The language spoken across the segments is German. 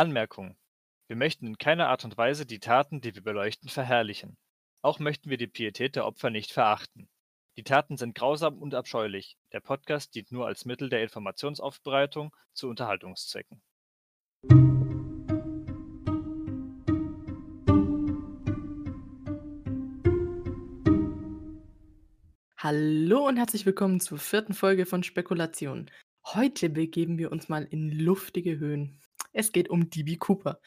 Anmerkung: Wir möchten in keiner Art und Weise die Taten, die wir beleuchten, verherrlichen. Auch möchten wir die Pietät der Opfer nicht verachten. Die Taten sind grausam und abscheulich. Der Podcast dient nur als Mittel der Informationsaufbereitung zu Unterhaltungszwecken. Hallo und herzlich willkommen zur vierten Folge von Spekulation. Heute begeben wir uns mal in luftige Höhen. Es geht um DB Cooper.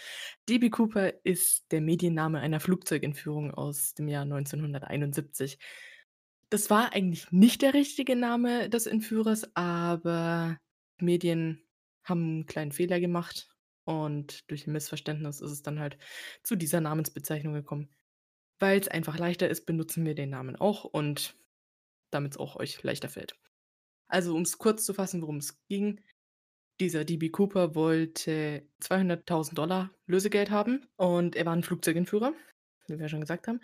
DB Cooper ist der Medienname einer Flugzeugentführung aus dem Jahr 1971. Das war eigentlich nicht der richtige Name des Entführers, aber Medien haben einen kleinen Fehler gemacht und durch ein Missverständnis ist es dann halt zu dieser Namensbezeichnung gekommen. Weil es einfach leichter ist, benutzen wir den Namen auch und damit es auch euch leichter fällt. Also, um es kurz zu fassen, worum es ging. Dieser DB Cooper wollte 200.000 Dollar Lösegeld haben und er war ein Flugzeugentführer, wie wir schon gesagt haben.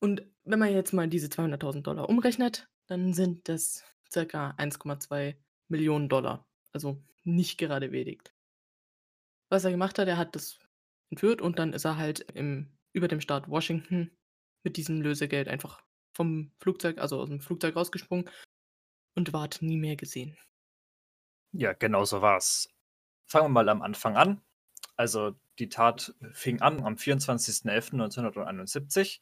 Und wenn man jetzt mal diese 200.000 Dollar umrechnet, dann sind das circa 1,2 Millionen Dollar. Also nicht gerade wenig. Was er gemacht hat, er hat das entführt und dann ist er halt im, über dem Staat Washington mit diesem Lösegeld einfach vom Flugzeug, also aus dem Flugzeug rausgesprungen und ward nie mehr gesehen. Ja, genau so war's. Fangen wir mal am Anfang an. Also die Tat fing an am 24.11.1971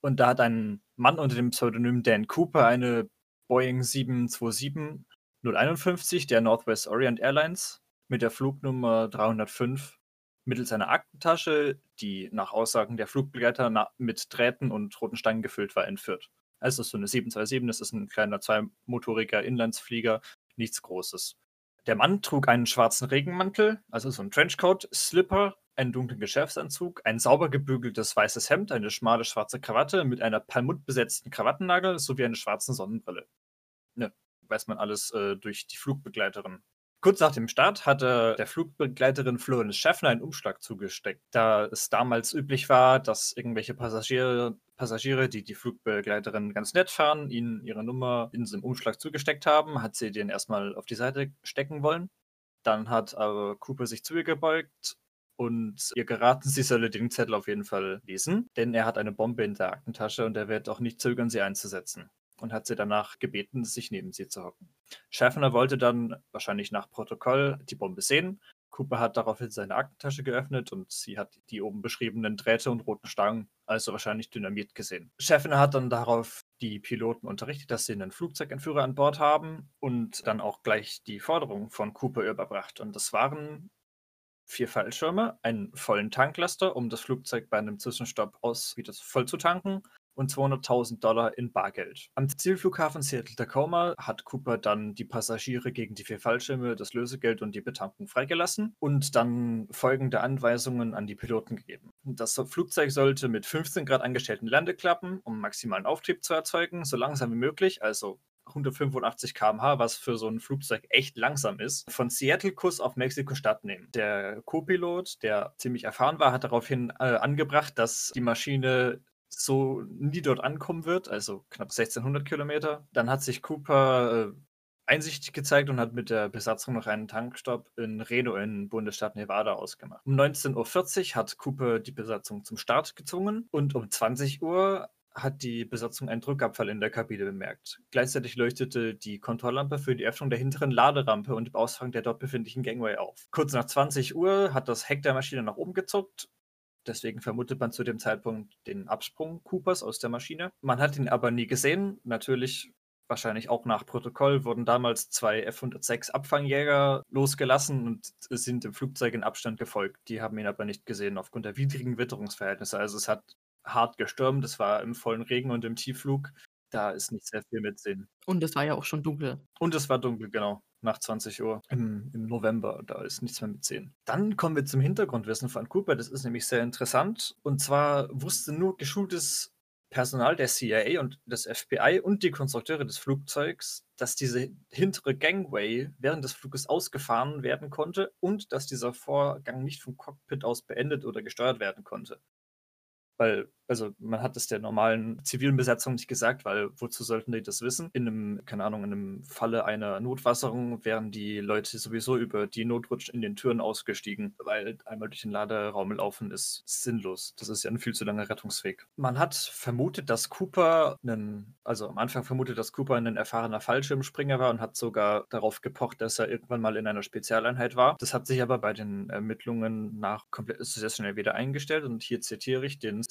und da hat ein Mann unter dem Pseudonym Dan Cooper eine Boeing 727 051 der Northwest Orient Airlines mit der Flugnummer 305 mittels einer Aktentasche, die nach Aussagen der Flugbegleiter mit Drähten und roten Steinen gefüllt war, entführt. Also so eine 727, das ist ein kleiner zweimotoriger Inlandsflieger, nichts Großes. Der Mann trug einen schwarzen Regenmantel, also so ein Trenchcoat, Slipper, einen dunklen Geschäftsanzug, ein sauber gebügeltes weißes Hemd, eine schmale schwarze Krawatte mit einer perlmuttbesetzten Krawattennagel sowie eine schwarze Sonnenbrille. Ne, weiß man alles äh, durch die Flugbegleiterin. Kurz nach dem Start hatte der Flugbegleiterin Florence Schaffner einen Umschlag zugesteckt, da es damals üblich war, dass irgendwelche Passagiere, Passagiere, die die Flugbegleiterin ganz nett fahren, ihnen ihre Nummer in diesem Umschlag zugesteckt haben, hat sie den erstmal auf die Seite stecken wollen. Dann hat aber Cooper sich zu ihr gebeugt und ihr geraten, sie solle den Zettel auf jeden Fall lesen, denn er hat eine Bombe in der Aktentasche und er wird auch nicht zögern, sie einzusetzen und hat sie danach gebeten, sich neben sie zu hocken. Schaffner wollte dann, wahrscheinlich nach Protokoll, die Bombe sehen. Cooper hat daraufhin seine Aktentasche geöffnet und sie hat die oben beschriebenen Drähte und roten Stangen, also wahrscheinlich Dynamit, gesehen. Schaffner hat dann darauf die Piloten unterrichtet, dass sie einen Flugzeugentführer an Bord haben und dann auch gleich die Forderung von Cooper überbracht. Und das waren vier Fallschirme, einen vollen Tanklaster, um das Flugzeug bei einem Zwischenstopp aus wieder voll zu tanken und 200.000 Dollar in Bargeld. Am Zielflughafen Seattle-Tacoma hat Cooper dann die Passagiere gegen die vier Fallschirme, das Lösegeld und die Betankung freigelassen und dann folgende Anweisungen an die Piloten gegeben. Das Flugzeug sollte mit 15 Grad angestellten Landeklappen, um maximalen Auftrieb zu erzeugen, so langsam wie möglich, also 185 km/h, was für so ein Flugzeug echt langsam ist, von Seattle-Kurs auf Mexiko-Stadt nehmen. Der Co-Pilot, der ziemlich erfahren war, hat daraufhin äh, angebracht, dass die Maschine so nie dort ankommen wird, also knapp 1600 Kilometer. Dann hat sich Cooper äh, einsichtig gezeigt und hat mit der Besatzung noch einen Tankstopp in Reno in Bundesstaat Nevada ausgemacht. Um 19.40 Uhr hat Cooper die Besatzung zum Start gezwungen und um 20 Uhr hat die Besatzung einen Druckabfall in der Kabine bemerkt. Gleichzeitig leuchtete die Kontrolllampe für die Öffnung der hinteren Laderampe und dem Ausfang der dort befindlichen Gangway auf. Kurz nach 20 Uhr hat das Heck der Maschine nach oben gezuckt Deswegen vermutet man zu dem Zeitpunkt den Absprung Coopers aus der Maschine. Man hat ihn aber nie gesehen. Natürlich, wahrscheinlich auch nach Protokoll, wurden damals zwei F-106 Abfangjäger losgelassen und sind dem Flugzeug in Abstand gefolgt. Die haben ihn aber nicht gesehen aufgrund der widrigen Witterungsverhältnisse. Also es hat hart gestürmt, es war im vollen Regen und im Tiefflug. Da ist nicht sehr viel mitsehen. Und es war ja auch schon dunkel. Und es war dunkel, genau nach 20 Uhr im, im November. Da ist nichts mehr mit 10. Dann kommen wir zum Hintergrundwissen von Cooper. Das ist nämlich sehr interessant. Und zwar wusste nur geschultes Personal der CIA und des FBI und die Konstrukteure des Flugzeugs, dass diese hintere Gangway während des Fluges ausgefahren werden konnte und dass dieser Vorgang nicht vom Cockpit aus beendet oder gesteuert werden konnte. Weil also man hat es der normalen zivilen Besatzung nicht gesagt, weil wozu sollten die das wissen? In einem, keine Ahnung, in einem Falle einer Notwasserung wären die Leute sowieso über die Notrutsch in den Türen ausgestiegen, weil einmal durch den Laderaum laufen ist sinnlos. Das ist ja ein viel zu langer Rettungsweg. Man hat vermutet, dass Cooper einen, also am Anfang vermutet, dass Cooper ein erfahrener Fallschirmspringer war und hat sogar darauf gepocht, dass er irgendwann mal in einer Spezialeinheit war. Das hat sich aber bei den Ermittlungen nach komplett sehr schnell wieder eingestellt und hier zitiere ich den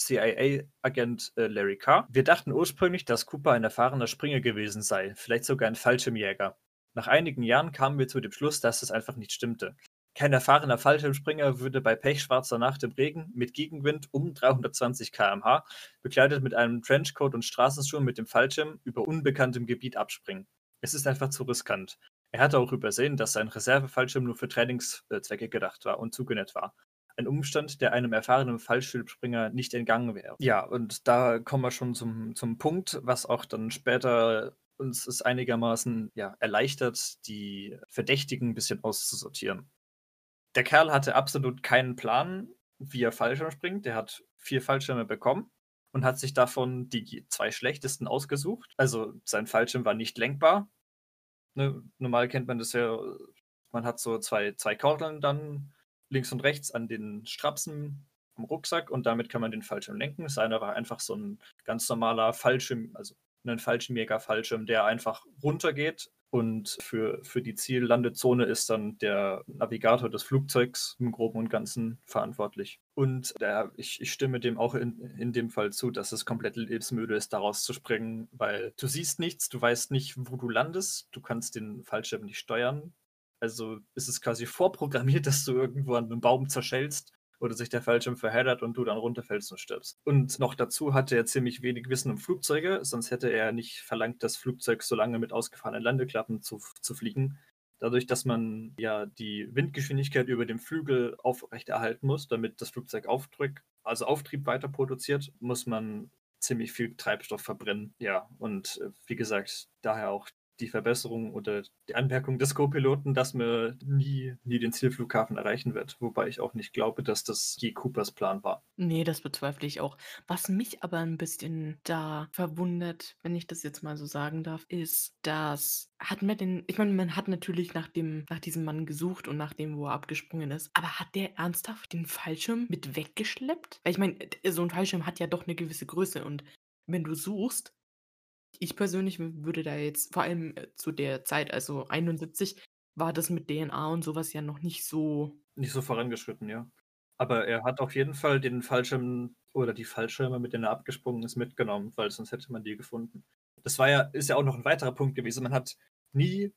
CIA-Agent äh, Larry Carr. Wir dachten ursprünglich, dass Cooper ein erfahrener Springer gewesen sei, vielleicht sogar ein Fallschirmjäger. Nach einigen Jahren kamen wir zu dem Schluss, dass es einfach nicht stimmte. Kein erfahrener Fallschirmspringer würde bei pechschwarzer Nacht im Regen mit Gegenwind um 320 km/h, bekleidet mit einem Trenchcoat und Straßenschuhen mit dem Fallschirm, über unbekanntem Gebiet abspringen. Es ist einfach zu riskant. Er hatte auch übersehen, dass sein Reservefallschirm nur für Trainingszwecke gedacht war und zugenäht war. Ein Umstand, der einem erfahrenen Fallschirmspringer nicht entgangen wäre. Ja, und da kommen wir schon zum, zum Punkt, was auch dann später uns es einigermaßen ja, erleichtert, die Verdächtigen ein bisschen auszusortieren. Der Kerl hatte absolut keinen Plan, wie er Fallschirm springt. Der hat vier Fallschirme bekommen und hat sich davon die zwei schlechtesten ausgesucht. Also sein Fallschirm war nicht lenkbar. Ne, normal kennt man das ja, man hat so zwei, zwei Kordeln dann links und rechts an den Strapsen am Rucksack und damit kann man den Fallschirm lenken. Seiner war einfach so ein ganz normaler Fallschirm, also ein Fallschirmjäger-Fallschirm, der einfach runtergeht und für, für die Ziellandezone ist dann der Navigator des Flugzeugs im Groben und Ganzen verantwortlich. Und der, ich, ich stimme dem auch in, in dem Fall zu, dass es komplett lebensmüde ist, daraus zu springen, weil du siehst nichts, du weißt nicht, wo du landest, du kannst den Fallschirm nicht steuern. Also ist es quasi vorprogrammiert, dass du irgendwo an einem Baum zerschellst oder sich der Fallschirm verheddert und du dann runterfällst und stirbst. Und noch dazu hatte er ziemlich wenig Wissen um Flugzeuge, sonst hätte er nicht verlangt, das Flugzeug so lange mit ausgefahrenen Landeklappen zu, zu fliegen. Dadurch, dass man ja die Windgeschwindigkeit über dem Flügel aufrechterhalten muss, damit das Flugzeug Aufdruck, also Auftrieb weiter produziert, muss man ziemlich viel Treibstoff verbrennen. Ja, und äh, wie gesagt, daher auch die Verbesserung oder die Anmerkung des Co-Piloten, dass man nie, nie den Zielflughafen erreichen wird. Wobei ich auch nicht glaube, dass das G. Coopers Plan war. Nee, das bezweifle ich auch. Was mich aber ein bisschen da verwundert, wenn ich das jetzt mal so sagen darf, ist, dass hat man den, ich meine, man hat natürlich nach dem, nach diesem Mann gesucht und nach dem, wo er abgesprungen ist, aber hat der ernsthaft den Fallschirm mit weggeschleppt? Weil ich meine, so ein Fallschirm hat ja doch eine gewisse Größe und wenn du suchst, ich persönlich würde da jetzt vor allem, äh, zu der Zeit, also 71, war das mit DNA und sowas ja noch nicht so Nicht so vorangeschritten, ja. Aber er hat auf jeden Fall den Fallschirm oder die Fallschirme, mit denen er abgesprungen ist, mitgenommen, weil sonst hätte man die gefunden. Das war ja ist ja auch noch ein weiterer Punkt gewesen. Man hat nie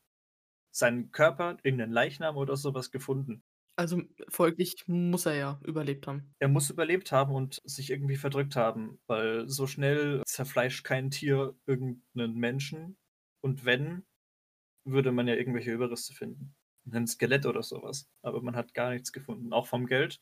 seinen Körper, irgendeinen Leichnam oder sowas gefunden. Also, folglich muss er ja überlebt haben. Er muss überlebt haben und sich irgendwie verdrückt haben, weil so schnell zerfleischt kein Tier irgendeinen Menschen. Und wenn, würde man ja irgendwelche Überreste finden. Ein Skelett oder sowas. Aber man hat gar nichts gefunden. Auch vom Geld,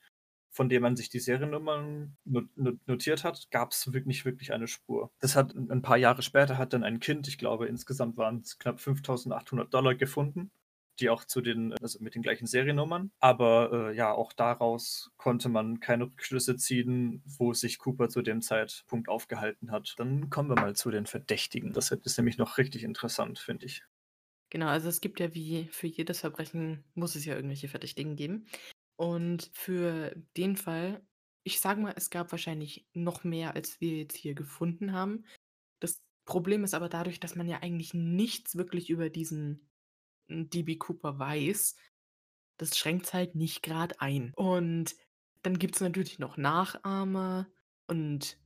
von dem man sich die Seriennummern notiert hat, gab es nicht wirklich eine Spur. Das hat ein paar Jahre später hat dann ein Kind, ich glaube insgesamt waren es knapp 5800 Dollar gefunden die auch zu den, also mit den gleichen Seriennummern. Aber äh, ja, auch daraus konnte man keine Rückschlüsse ziehen, wo sich Cooper zu dem Zeitpunkt aufgehalten hat. Dann kommen wir mal zu den Verdächtigen. Das ist nämlich noch richtig interessant, finde ich. Genau, also es gibt ja wie für jedes Verbrechen muss es ja irgendwelche Verdächtigen geben. Und für den Fall, ich sage mal, es gab wahrscheinlich noch mehr, als wir jetzt hier gefunden haben. Das Problem ist aber dadurch, dass man ja eigentlich nichts wirklich über diesen DB Cooper weiß, das schränkt's halt nicht gerade ein. Und dann gibt es natürlich noch Nachahmer und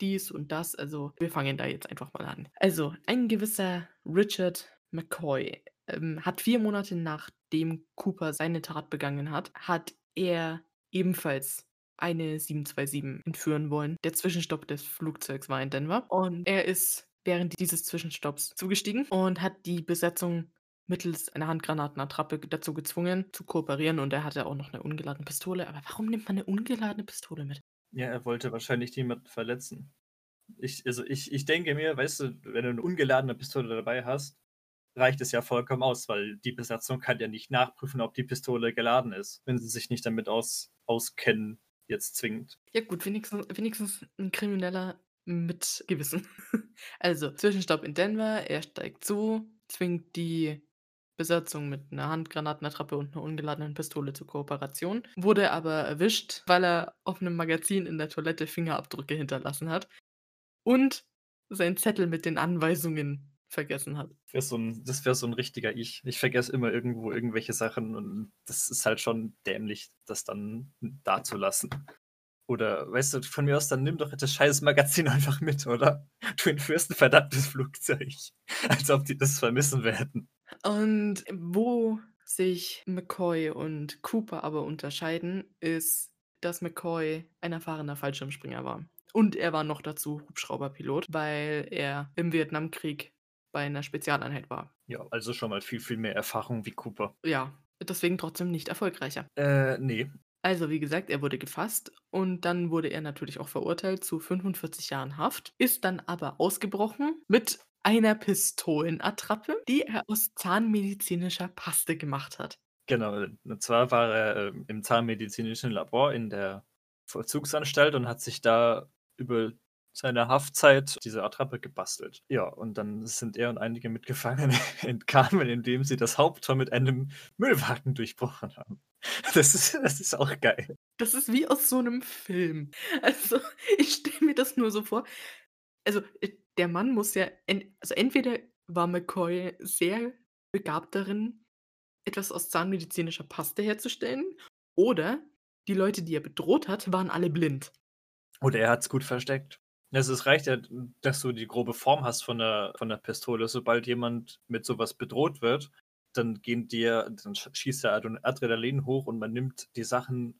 dies und das. Also, wir fangen da jetzt einfach mal an. Also, ein gewisser Richard McCoy ähm, hat vier Monate nachdem Cooper seine Tat begangen hat, hat er ebenfalls eine 727 entführen wollen. Der Zwischenstopp des Flugzeugs war in Denver und er ist während dieses Zwischenstopps zugestiegen und hat die Besetzung mittels einer Handgranatenattrappe dazu gezwungen, zu kooperieren und er hatte auch noch eine ungeladene Pistole. Aber warum nimmt man eine ungeladene Pistole mit? Ja, er wollte wahrscheinlich niemanden verletzen. Ich, also ich, ich denke mir, weißt du, wenn du eine ungeladene Pistole dabei hast, reicht es ja vollkommen aus, weil die Besatzung kann ja nicht nachprüfen, ob die Pistole geladen ist, wenn sie sich nicht damit aus, auskennen, jetzt zwingend. Ja gut, wenigstens, wenigstens ein Krimineller mit Gewissen. Also, Zwischenstopp in Denver, er steigt zu, zwingt die Besatzung mit einer Handgranatenattrappe und einer ungeladenen Pistole zur Kooperation, wurde aber erwischt, weil er auf einem Magazin in der Toilette Fingerabdrücke hinterlassen hat und seinen Zettel mit den Anweisungen vergessen hat. Wär so ein, das wäre so ein richtiger Ich. Ich vergesse immer irgendwo irgendwelche Sachen und das ist halt schon dämlich, das dann dazulassen. Oder, weißt du, von mir aus, dann nimm doch das scheiß Magazin einfach mit, oder? Du entführst ein verdammtes Flugzeug. Als ob die das vermissen werden. Und wo sich McCoy und Cooper aber unterscheiden, ist, dass McCoy ein erfahrener Fallschirmspringer war. Und er war noch dazu Hubschrauberpilot, weil er im Vietnamkrieg bei einer Spezialeinheit war. Ja, also schon mal viel, viel mehr Erfahrung wie Cooper. Ja, deswegen trotzdem nicht erfolgreicher. Äh, nee. Also, wie gesagt, er wurde gefasst und dann wurde er natürlich auch verurteilt zu 45 Jahren Haft, ist dann aber ausgebrochen mit einer Pistolenattrappe, die er aus zahnmedizinischer Paste gemacht hat. Genau, und zwar war er äh, im zahnmedizinischen Labor in der Vollzugsanstalt und hat sich da über seine Haftzeit diese Attrappe gebastelt. Ja, und dann sind er und einige Mitgefangene entkamen, indem sie das Haupttor mit einem Müllwagen durchbrochen haben. Das ist, das ist auch geil. Das ist wie aus so einem Film. Also, ich stelle mir das nur so vor. Also, äh, der Mann muss ja, en also entweder war McCoy sehr begabt darin, etwas aus zahnmedizinischer Paste herzustellen, oder die Leute, die er bedroht hat, waren alle blind. Oder er hat es gut versteckt. Also es reicht ja, dass du die grobe Form hast von der, von der Pistole. Sobald jemand mit sowas bedroht wird, dann gehen dir, dann schießt der Adrenalin hoch und man nimmt die Sachen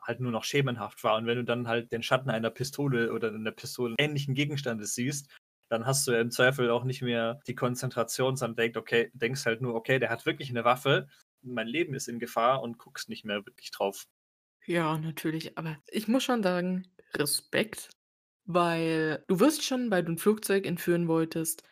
halt nur noch schemenhaft wahr. Und wenn du dann halt den Schatten einer Pistole oder einer Pistole ähnlichen Gegenstandes siehst, dann hast du im Zweifel auch nicht mehr die Konzentration, sondern denk, okay, denkst halt nur, okay, der hat wirklich eine Waffe, mein Leben ist in Gefahr und guckst nicht mehr wirklich drauf. Ja, natürlich, aber ich muss schon sagen, Respekt, weil du wirst schon, weil du ein Flugzeug entführen wolltest,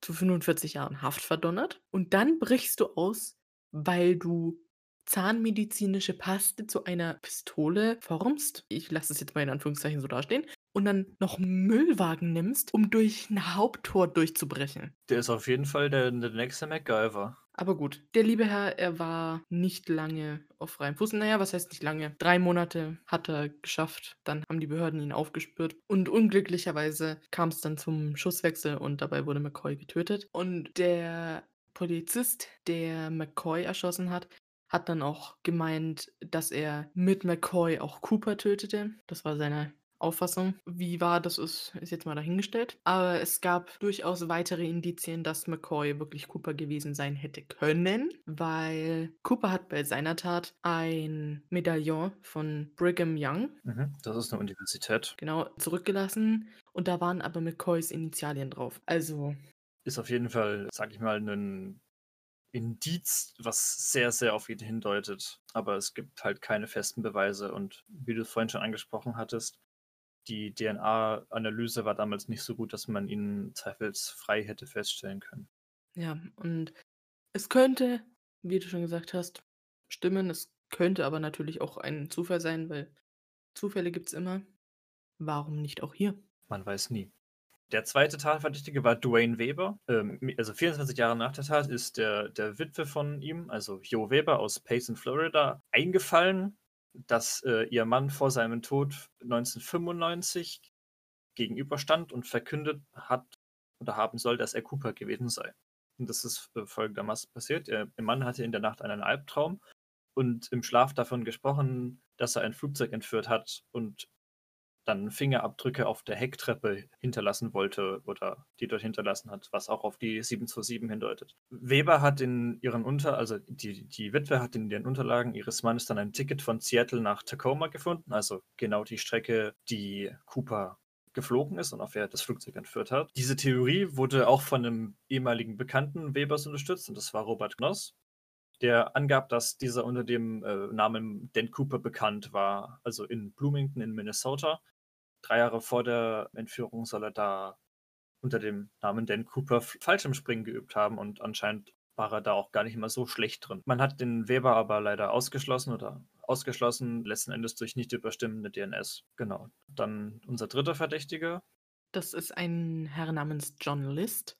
zu 45 Jahren Haft verdonnert und dann brichst du aus, weil du zahnmedizinische Paste zu einer Pistole formst. Ich lasse es jetzt mal in Anführungszeichen so dastehen. Und dann noch Müllwagen nimmst, um durch ein Haupttor durchzubrechen. Der ist auf jeden Fall der, der nächste MacGyver. Aber gut, der liebe Herr, er war nicht lange auf freiem Fuß. Naja, was heißt nicht lange? Drei Monate hat er geschafft. Dann haben die Behörden ihn aufgespürt. Und unglücklicherweise kam es dann zum Schusswechsel und dabei wurde McCoy getötet. Und der Polizist, der McCoy erschossen hat, hat dann auch gemeint, dass er mit McCoy auch Cooper tötete. Das war seine Auffassung. Wie wahr das ist, ist jetzt mal dahingestellt. Aber es gab durchaus weitere Indizien, dass McCoy wirklich Cooper gewesen sein hätte können, weil Cooper hat bei seiner Tat ein Medaillon von Brigham Young. Mhm, das ist eine Universität. Genau, zurückgelassen. Und da waren aber McCoys Initialien drauf. Also. Ist auf jeden Fall, sag ich mal, ein Indiz, was sehr, sehr auf ihn hindeutet. Aber es gibt halt keine festen Beweise. Und wie du es vorhin schon angesprochen hattest, die DNA-Analyse war damals nicht so gut, dass man ihn zweifelsfrei hätte feststellen können. Ja, und es könnte, wie du schon gesagt hast, stimmen. Es könnte aber natürlich auch ein Zufall sein, weil Zufälle gibt es immer. Warum nicht auch hier? Man weiß nie. Der zweite Tatverdächtige war Dwayne Weber. Ähm, also 24 Jahre nach der Tat ist der, der Witwe von ihm, also Joe Weber aus Payson, Florida, eingefallen, dass äh, ihr Mann vor seinem Tod 1995 gegenüberstand und verkündet hat oder haben soll, dass er Cooper gewesen sei. Und das ist äh, folgendermaßen passiert. ihr Mann hatte in der Nacht einen Albtraum und im Schlaf davon gesprochen, dass er ein Flugzeug entführt hat und dann Fingerabdrücke auf der Hecktreppe hinterlassen wollte oder die dort hinterlassen hat, was auch auf die 727 hindeutet. Weber hat in ihren Unter, also die, die Witwe hat in den Unterlagen ihres Mannes dann ein Ticket von Seattle nach Tacoma gefunden, also genau die Strecke, die Cooper geflogen ist und auf der das Flugzeug entführt hat. Diese Theorie wurde auch von einem ehemaligen Bekannten Webers unterstützt und das war Robert Knoss der angab, dass dieser unter dem äh, Namen Dan Cooper bekannt war, also in Bloomington in Minnesota drei Jahre vor der Entführung soll er da unter dem Namen Dan Cooper Fallschirmspringen geübt haben und anscheinend war er da auch gar nicht immer so schlecht drin. Man hat den Weber aber leider ausgeschlossen oder ausgeschlossen, letzten Endes durch nicht überstimmende DNS. Genau. Dann unser dritter Verdächtiger. Das ist ein Herr namens John List.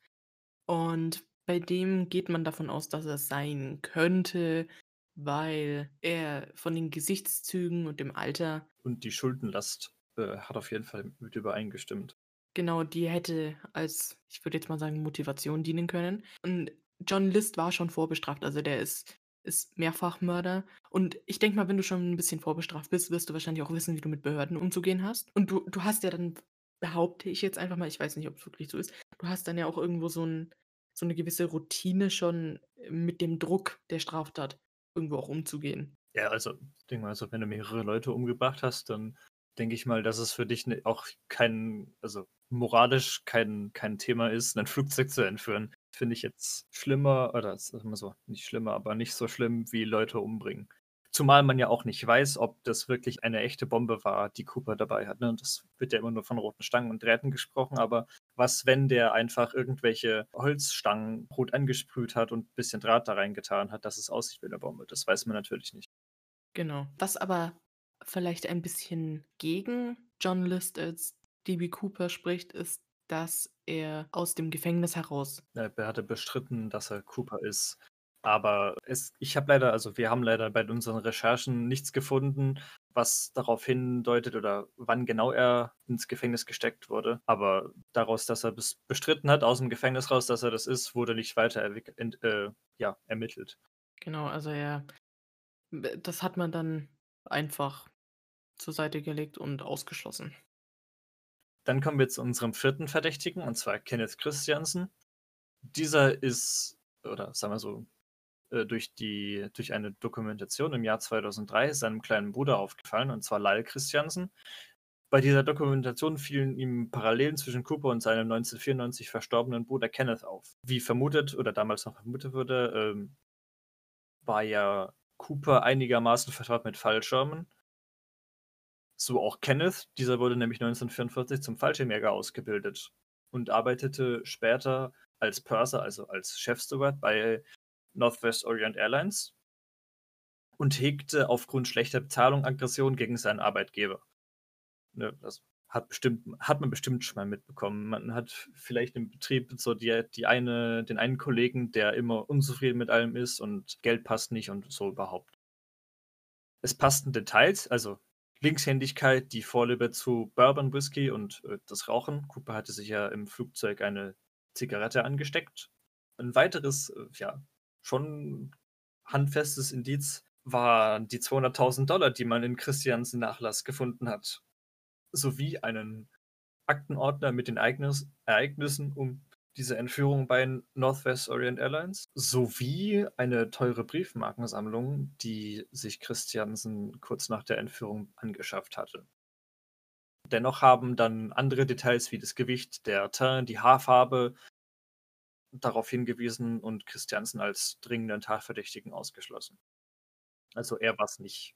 Und bei dem geht man davon aus, dass er sein könnte, weil er von den Gesichtszügen und dem Alter. Und die Schuldenlast äh, hat auf jeden Fall mit übereingestimmt. Genau, die hätte als, ich würde jetzt mal sagen, Motivation dienen können. Und John List war schon vorbestraft, also der ist, ist Mehrfachmörder. Und ich denke mal, wenn du schon ein bisschen vorbestraft bist, wirst du wahrscheinlich auch wissen, wie du mit Behörden umzugehen hast. Und du, du hast ja dann, behaupte ich jetzt einfach mal, ich weiß nicht, ob es wirklich so ist, du hast dann ja auch irgendwo so, ein, so eine gewisse Routine schon mit dem Druck der Straftat irgendwo auch umzugehen. Ja, also, ich denke mal, also, wenn du mehrere Leute umgebracht hast, dann denke ich mal, dass es für dich ne, auch kein, also moralisch kein, kein Thema ist, ein Flugzeug zu entführen. Finde ich jetzt schlimmer, oder sagen wir so, nicht schlimmer, aber nicht so schlimm wie Leute umbringen. Zumal man ja auch nicht weiß, ob das wirklich eine echte Bombe war, die Cooper dabei hat. Ne? Das wird ja immer nur von roten Stangen und Drähten gesprochen, aber was, wenn der einfach irgendwelche Holzstangen rot angesprüht hat und ein bisschen Draht da reingetan hat, dass es aussieht wie eine Bombe? Das weiß man natürlich nicht. Genau. Was aber vielleicht ein bisschen gegen John List als DB Cooper spricht, ist, dass er aus dem Gefängnis heraus. Er hatte bestritten, dass er Cooper ist. Aber es, ich habe leider, also wir haben leider bei unseren Recherchen nichts gefunden, was darauf hindeutet oder wann genau er ins Gefängnis gesteckt wurde. Aber daraus, dass er bestritten hat, aus dem Gefängnis raus, dass er das ist, wurde nicht weiter äh, ja, ermittelt. Genau, also er, das hat man dann einfach zur Seite gelegt und ausgeschlossen. Dann kommen wir zu unserem vierten Verdächtigen, und zwar Kenneth Christiansen. Dieser ist, oder sagen wir so, äh, durch, die, durch eine Dokumentation im Jahr 2003 seinem kleinen Bruder aufgefallen, und zwar Lyle Christiansen. Bei dieser Dokumentation fielen ihm Parallelen zwischen Cooper und seinem 1994 verstorbenen Bruder Kenneth auf. Wie vermutet oder damals noch vermutet wurde, ähm, war ja Cooper einigermaßen vertraut mit Fallschirmen so auch Kenneth, dieser wurde nämlich 1944 zum Fallschirmjäger ausgebildet und arbeitete später als Purser, also als Chefsteward bei Northwest Orient Airlines und hegte aufgrund schlechter Bezahlung Aggression gegen seinen Arbeitgeber. Ne, das hat, bestimmt, hat man bestimmt schon mal mitbekommen. Man hat vielleicht im Betrieb so die, die eine, den einen Kollegen, der immer unzufrieden mit allem ist und Geld passt nicht und so überhaupt. Es passten Details, also Linkshändigkeit, die Vorliebe zu Bourbon Whisky und äh, das Rauchen. Cooper hatte sich ja im Flugzeug eine Zigarette angesteckt. Ein weiteres, äh, ja, schon handfestes Indiz waren die 200.000 Dollar, die man in Christians Nachlass gefunden hat, sowie einen Aktenordner mit den Ereignissen um diese Entführung bei Northwest Orient Airlines sowie eine teure Briefmarkensammlung, die sich Christiansen kurz nach der Entführung angeschafft hatte. Dennoch haben dann andere Details wie das Gewicht der Teint, die Haarfarbe darauf hingewiesen und Christiansen als dringenden Tatverdächtigen ausgeschlossen. Also er war es nicht.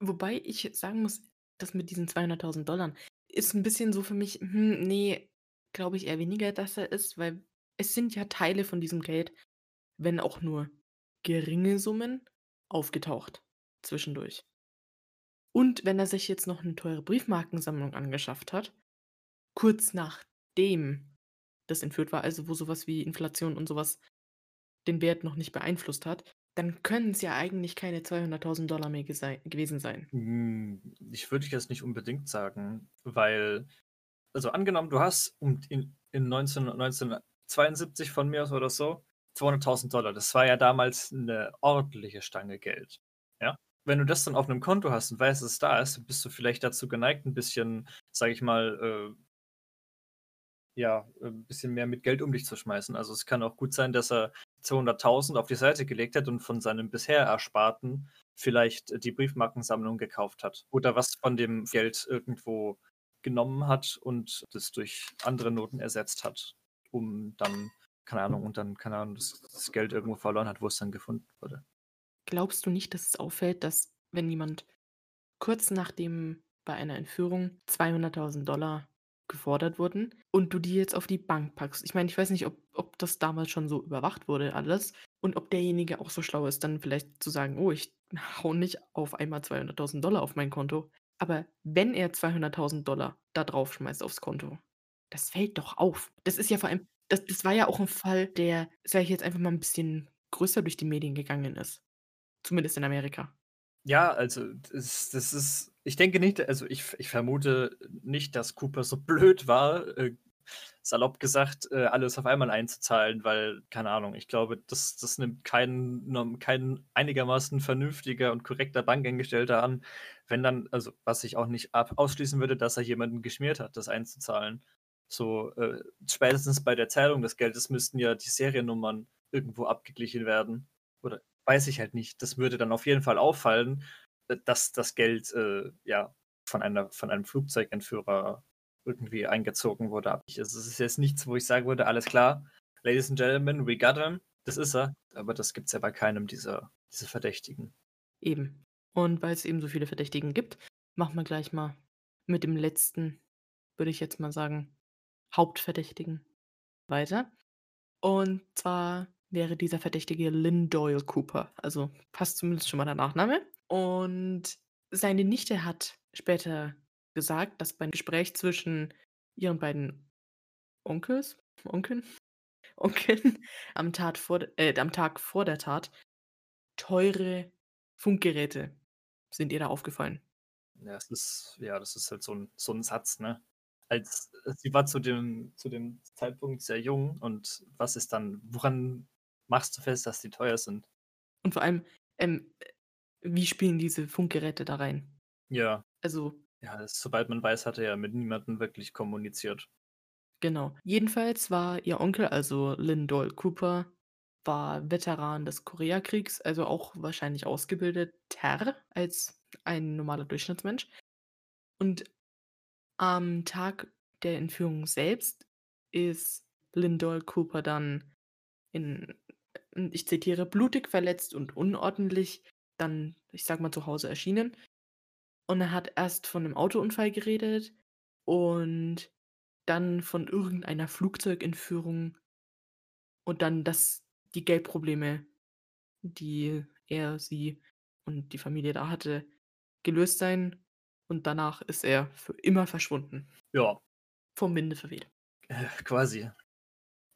Wobei ich sagen muss, das mit diesen 200.000 Dollar ist ein bisschen so für mich, hm, nee, Glaube ich eher weniger, dass er ist, weil es sind ja Teile von diesem Geld, wenn auch nur geringe Summen, aufgetaucht zwischendurch. Und wenn er sich jetzt noch eine teure Briefmarkensammlung angeschafft hat, kurz nachdem das entführt war, also wo sowas wie Inflation und sowas den Wert noch nicht beeinflusst hat, dann können es ja eigentlich keine 200.000 Dollar mehr gewesen sein. Hm, ich würde jetzt nicht unbedingt sagen, weil also angenommen, du hast in, in 19, 1972 von mir aus oder so 200.000 Dollar. Das war ja damals eine ordentliche Stange Geld. Ja? Wenn du das dann auf einem Konto hast und weißt, dass es da ist, bist du vielleicht dazu geneigt, ein bisschen, sag ich mal, äh, ja, ein bisschen mehr mit Geld um dich zu schmeißen. Also es kann auch gut sein, dass er 200.000 auf die Seite gelegt hat und von seinem bisher Ersparten vielleicht die Briefmarkensammlung gekauft hat. Oder was von dem Geld irgendwo genommen hat und das durch andere Noten ersetzt hat, um dann, keine Ahnung, und dann, keine Ahnung, das, das Geld irgendwo verloren hat, wo es dann gefunden wurde. Glaubst du nicht, dass es auffällt, dass wenn jemand kurz nachdem bei einer Entführung 200.000 Dollar gefordert wurden und du die jetzt auf die Bank packst. Ich meine, ich weiß nicht, ob, ob das damals schon so überwacht wurde, alles. Und ob derjenige auch so schlau ist, dann vielleicht zu sagen: „Oh, ich haue nicht auf einmal 200.000 auf mein Konto.“ Aber wenn er 200.000 da drauf schmeißt aufs Konto, das fällt doch auf. Das ist ja vor allem das das war ja auch 'n Fall, der, sage ich jetzt einfach mal, 'n bisschen größer durch die Medien gegangen ist, zumindest in Amerika. Ja, also, das das ist ich denke nicht also, ich ich vermute nicht, dass Cooper so blöd war, äh, salopp gesagt, äh, alles auf einmal einzuzahlen, weil, keine Ahnung, ich glaube, das das nimmt kein kein einigermaßen vernünftiger und korrekter Bankangestellter an, wenn dann also, was ich auch nicht ab ausschließen würde, dass er jemanden geschmiert hat, das einzuzahlen. So, äh, spätestens bei der Zahlung des Geldes müssten ja die Seriennummern irgendwo abgeglichen werden. Oder weiß ich halt nicht. Das würde dann auf jeden Fall auffallen, äh, dass das Geld, äh, ja, von einer von einem Flugzeugentführer irgendwie eingezogen wurde. Also, es ist jetzt nichts, wo ich sagen würde: „Alles klar, Ladies and Gentlemen, we got him. Das ist er.“ Aber das gibt's ja bei keinem dieser dieser Verdächtigen. Eben. Und weil's eben so viele Verdächtigen gibt, machen wir gleich mal mit dem letzten, würde ich jetzt mal sagen, Hauptverdächtigen weiter. Und zwar wäre dieser Verdächtige Lynn Doyle Cooper. Also, passt zumindest schon mal der Nachname. Und seine Nichte hat später gesagt, dass beim Gespräch zwischen ihren beiden Onkels Onkeln Onkeln am Tat vor äh, am Tag vor der Tat teure Funkgeräte sind ihr da aufgefallen. Ja, es ist ja, das ist halt so 'n so 'n Satz, ne? Als sie war zu dem zu dem Zeitpunkt sehr jung und was ist dann woran machst du fest, dass die teuer sind? Und vor allem, ähm, äh, wie spielen diese Funkgeräte da rein? Ja. Also Ja, das soweit man weiß, hat er ja mit niemandem wirklich kommuniziert. Genau. Jedenfalls war ihr Onkel, also Lynn Doyle Cooper, war Veteran des Koreakriegs, also auch wahrscheinlich ausgebildeter als ein normaler Durchschnittsmensch. Und am Tag der Entführung selbst ist Lynn Doyle Cooper dann in ich zitiere: „Blutig verletzt und unordentlich“ dann, ich sage mal, zu Hause erschienen. Und er hat erst von 'nem Autounfall geredet und dann von irgendeiner Flugzeugentführung und dann, dass die Geldprobleme, die er, sie und die Familie da hatte, gelöst seien. Und danach ist er für immer verschwunden. Ja. Vom Winde verweht. Äh, quasi.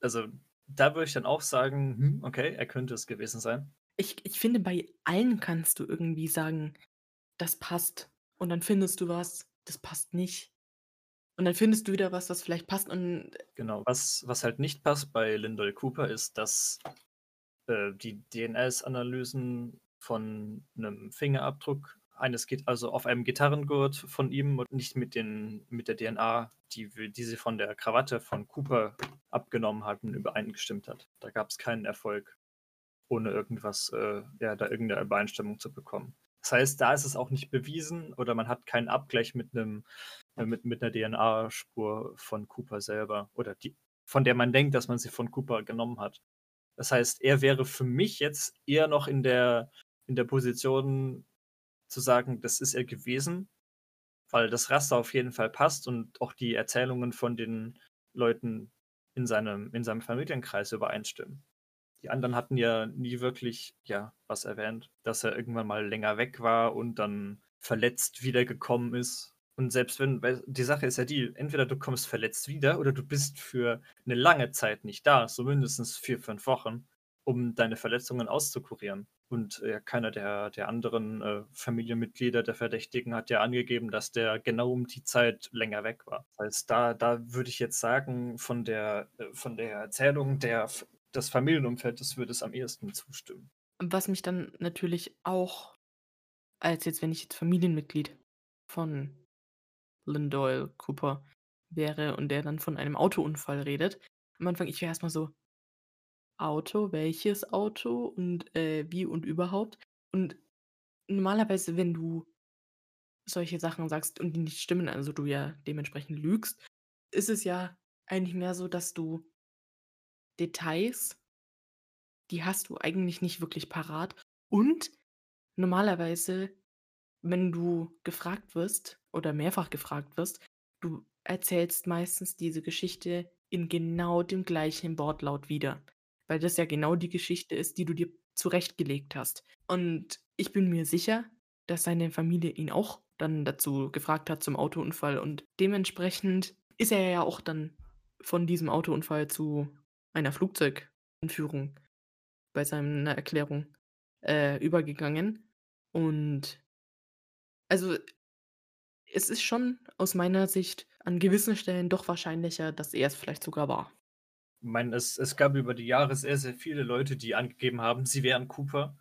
Also, da würde ich dann auch sagen: „Hm, okay, er könnte es gewesen sein.“ Ich ich finde, bei allen kannst du irgendwie sagen: „Das passt.“ Und dann findest du was, das passt nicht. Und dann findest du wieder was, das vielleicht passt und Genau. Was was halt nicht passt bei Lynn Doyle Cooper ist, dass, äh, die DNS-Analysen von 'nem Fingerabdruck eines Git also, auf einem Gitarrengurt von ihm und nicht mit den mit der DNA, die die sie von der Krawatte von Cooper abgenommen hatten, übereingestimmt hat. Da gab's keinen Erfolg, ohne irgendwas äh, ja, da irgend 'ne Übereinstimmung zu bekommen. Das heißt, da ist es auch nicht bewiesen oder man hat keinen Abgleich mit 'nem äh, mit mit 'ner DNA-Spur von Cooper selber oder die von der man denkt, dass man sie von Cooper genommen hat. Das heißt, er wäre für mich jetzt eher noch in der in der Position zu sagen, das ist er gewesen, weil das Raster auf jeden Fall passt und auch die Erzählungen von den Leuten in seinem in seinem Familienkreis übereinstimmen. Die anderen hatten ja nie wirklich, ja, was erwähnt, dass er irgendwann mal länger weg war und dann verletzt wiedergekommen ist. Und selbst wenn weil die Sache ist ja die, entweder du kommst verletzt wieder oder du bist für 'ne lange Zeit nicht da, so mindestens 4, 5 Wochen, um deine Verletzungen auszukurieren. Und, äh, keiner der der anderen, äh, Familienmitglieder der Verdächtigen hat ja angegeben, dass der genau um die Zeit länger weg war. Das heißt, da da würde ich jetzt sagen, von der äh, von der Erzählung der des Familienumfeldes würde es am ehesten zustimmen. Was mich dann natürlich auch als jetzt wenn ich jetzt Familienmitglied von Lynn Doyle Cooper wäre und der dann von einem Autounfall redet. Am Anfang ich wäre erst mal so: „Auto, welches Auto und, äh, wie und überhaupt?“ Und normalerweise, wenn du solche Sachen sagst und die nicht stimmen, also, du ja dementsprechend lügst, ist es ja eigentlich mehr so, dass du Details die hast du eigentlich nicht wirklich parat. Und normalerweise, wenn du gefragt wirst oder mehrfach gefragt wirst, du erzählst meistens diese Geschichte in genau dem gleichen Wortlaut wieder. weil das ja genau die Geschichte ist, die du dir zurechtgelegt hast. Und ich bin mir sicher, dass seine Familie ihn auch dann dazu gefragt hat zum Autounfall und dementsprechend ist er ja auch dann von diesem Autounfall zu einer Flugzeugentführung bei seiner Erklärung, äh, übergegangen. Und also es ist schon aus meiner Sicht an gewissen Stellen doch wahrscheinlicher, dass er es vielleicht sogar war. Ich meine, es es gab über die Jahre sehr, sehr viele Leute, die angegeben haben, sie wären Cooper.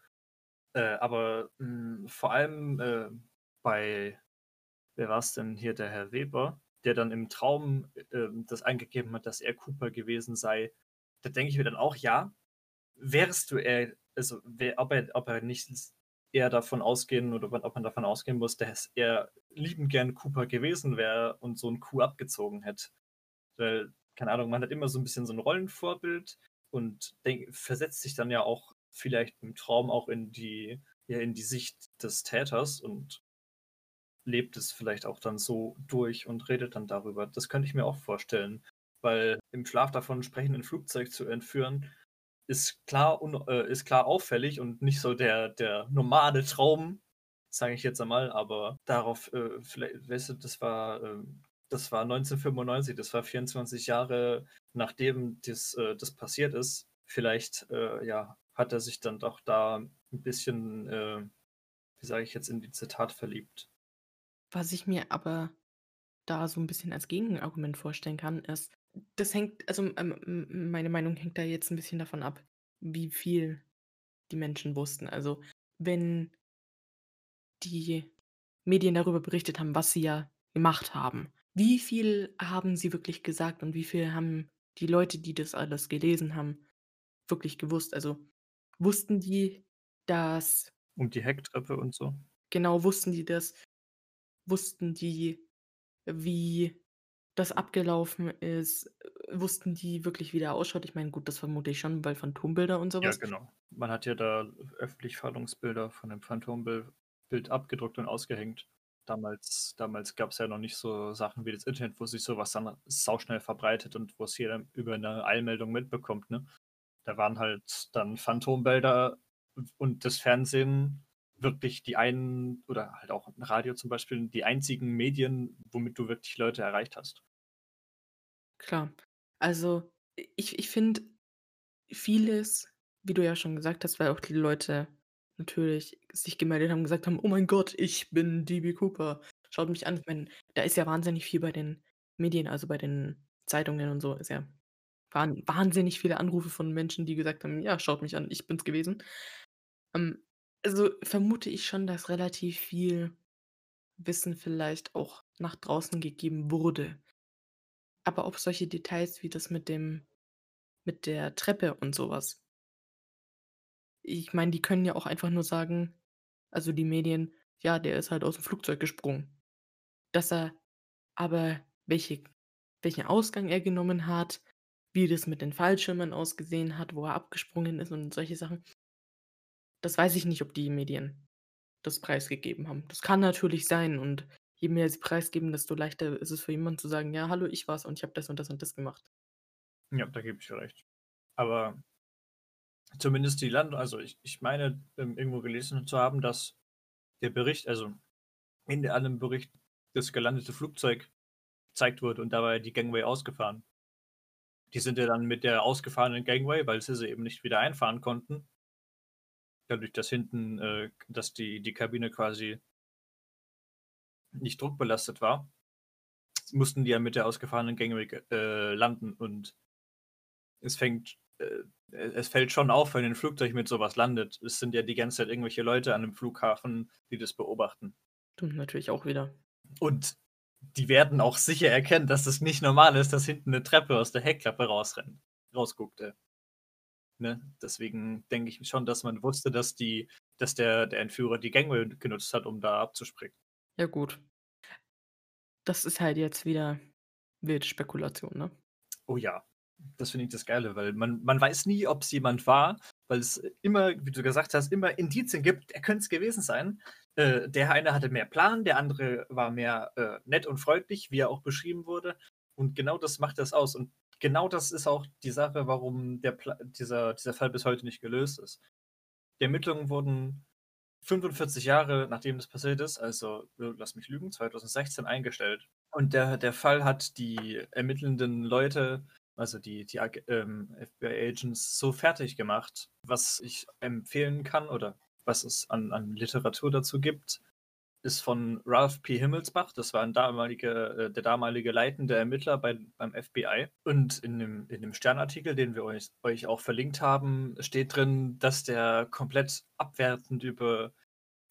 Äh, aber, hm, vor allem, äh, bei wer war es denn hier, der Herr Weber, der dann im Traum, äh, das eingegeben hat, dass er Cooper gewesen sei. Da denke ich mir dann auch, ja, wärst du er also, wär ob er ob er nicht eher davon ausgehen oder ob man davon ausgehen muss, dass er liebend gern Cooper gewesen wäre und so 'n Coup abgezogen hätte. Weil, keine Ahnung, man hat immer so 'n bisschen so 'n Rollenvorbild und denk versetzt sich dann ja auch vielleicht im Traum auch in die ja, in die Sicht des Täters und lebt es vielleicht auch dann so durch und redet dann darüber. Das könnte ich mir auch vorstellen, weil im Schlaf davon sprechen, 'n Flugzeug zu entführen, ist klar un äh, ist klar auffällig und nicht so der der normale Traum, sage ich jetzt einmal, aber darauf, äh, viellei weißt du, das war, ähm das war 1995, das war 24 Jahre, nachdem das äh, das passiert ist. Vielleicht, äh, ja, hat er sich dann doch da 'n bisschen, äh, wie sage ich jetzt, in die Zitat verliebt. Was ich mir aber da so 'n bisschen als Gegenargument vorstellen kann, ist, das hängt also, ähm, meine Meinung hängt da jetzt 'n bisschen davon ab, wie viel die Menschen wussten. Also, wenn die Medien darüber berichtet haben, was sie ja gemacht haben, wie viel haben sie wirklich gesagt und wie viel haben die Leute, die das alles gelesen haben, wirklich gewusst? Also, wussten die, dass Um die Hecktreppe und so? Genau, wussten die das? Wussten die, wie das abgelaufen ist? Äh, wussten die wirklich, wie der ausschaut? Ich meine, gut, das vermute ich schon, weil Phantombilder und so Ja, genau. Man hat ja da öffentlich Fahndungsbilder von dem Phantombil Bild abgedruckt und ausgehängt. Damals damals gab's ja noch nicht so Sachen wie das Internet, wo sich so was dann sauschnell verbreitet und wo's jeder über 'ne Eilmeldung mitbekommt, ne? Da waren halt dann Phantombilder und das Fernsehen wirklich die einen oder halt auch Radio zum Beispiel, die einzigen Medien, womit du wirklich Leute erreicht hast. Klar. Also, ich ich finde vieles, wie du ja schon gesagt hast, weil auch die Leute natürlich sich gemeldet haben und gesagt haben: „Oh mein Gott, ich bin DB Cooper. Schaut mich an.“ Ich meine, da ist ja wahnsinnig viel bei den Medien, also, bei den Zeitungen und so ist ja waren wahnsinnig viele Anrufe von Menschen, die gesagt haben: „Ja, schaut mich an, ich bin's gewesen.“ Ähm, also, vermute ich schon, dass relativ viel Wissen vielleicht auch nach draußen gegeben wurde. Aber auch solche Details wie das mit dem mit der Treppe und so was ich meine, die können ja auch einfach nur sagen also, die Medien: „Ja, der ist halt aus'm Flugzeug gesprungen.“ Dass er aber welche welchen Ausgang er genommen hat, wie das mit den Fallschirmen ausgesehen hat, wo er abgesprungen ist und solche Sachen das weiß ich nicht, ob die Medien das preisgegeben haben. Das kann natürlich sein und je mehr sie preisgeben, desto leichter ist es für jemanden zu sagen: „Ja, hallo, ich war's und ich habe das und das und das gemacht.“ Ja, da gebe ich recht. Aber zumindest die Land also, ich ich meine, ähm, irgendwo gelesen zu haben, dass der Bericht also, in einem Bericht das gelandete Flugzeug gezeigt wurde und da war ja die Gangway ausgefahren. Die sind ja dann mit der ausgefahrenen Gangway, weil sie sie eben nicht wieder einfahren konnten dadurch, dass hinten äh, dass die die Kabine quasi nicht druckbelastet war, mussten die ja mit der ausgefahrenen Gangway äh, landen und es fängt äh, es fällt schon auf, wenn 'n Flugzeug mit so was landet. Es sind ja die ganze Zeit irgendwelche Leute an 'nem Flughafen, die das beobachten. Stimmt natürlich auch wieder. Und die werden auch sicher erkennen, dass es nicht normal ist, dass hinten 'ne Treppe aus der Heckklappe rausrennt rausguckt, äh. Ne? Deswegen denke ich schon, dass man wusste, dass die dass der der Entführer die Gangway genutzt hat, um da abzuspringen. Ja gut. Das ist halt jetzt wieder wilde Spekulation, ne? Oh ja, das finde ich das Geile, weil man man weiß nie, ob's jemand war, weil es immer, wie du gesagt hast, immer Indizien gibt, er könnte es gewesen sein. Äh, der eine hatte mehr Plan, der andere war mehr, äh, nett und freundlich, wie er auch beschrieben wurde. Und genau das macht das aus. Und genau das ist auch die Sache, warum der dieser, dieser Fall bis heute nicht gelöst ist. Die Ermittlungen wurden 45 Jahre nachdem das passiert ist, also lass mich lügen, 2016 eingestellt. Und der, der Fall hat die ermittelnden Leute, also die, die ähm, FBI-Agents, so fertig gemacht, was ich empfehlen kann oder was es an, an Literatur dazu gibt, ist von Ralph P. Himmelsbach. Das war ein damaliger, äh, der damalige leitende Ermittler bei, beim FBI. Und in dem, in dem Sternartikel, den wir euch, euch auch verlinkt haben, steht drin, dass der komplett abwertend über,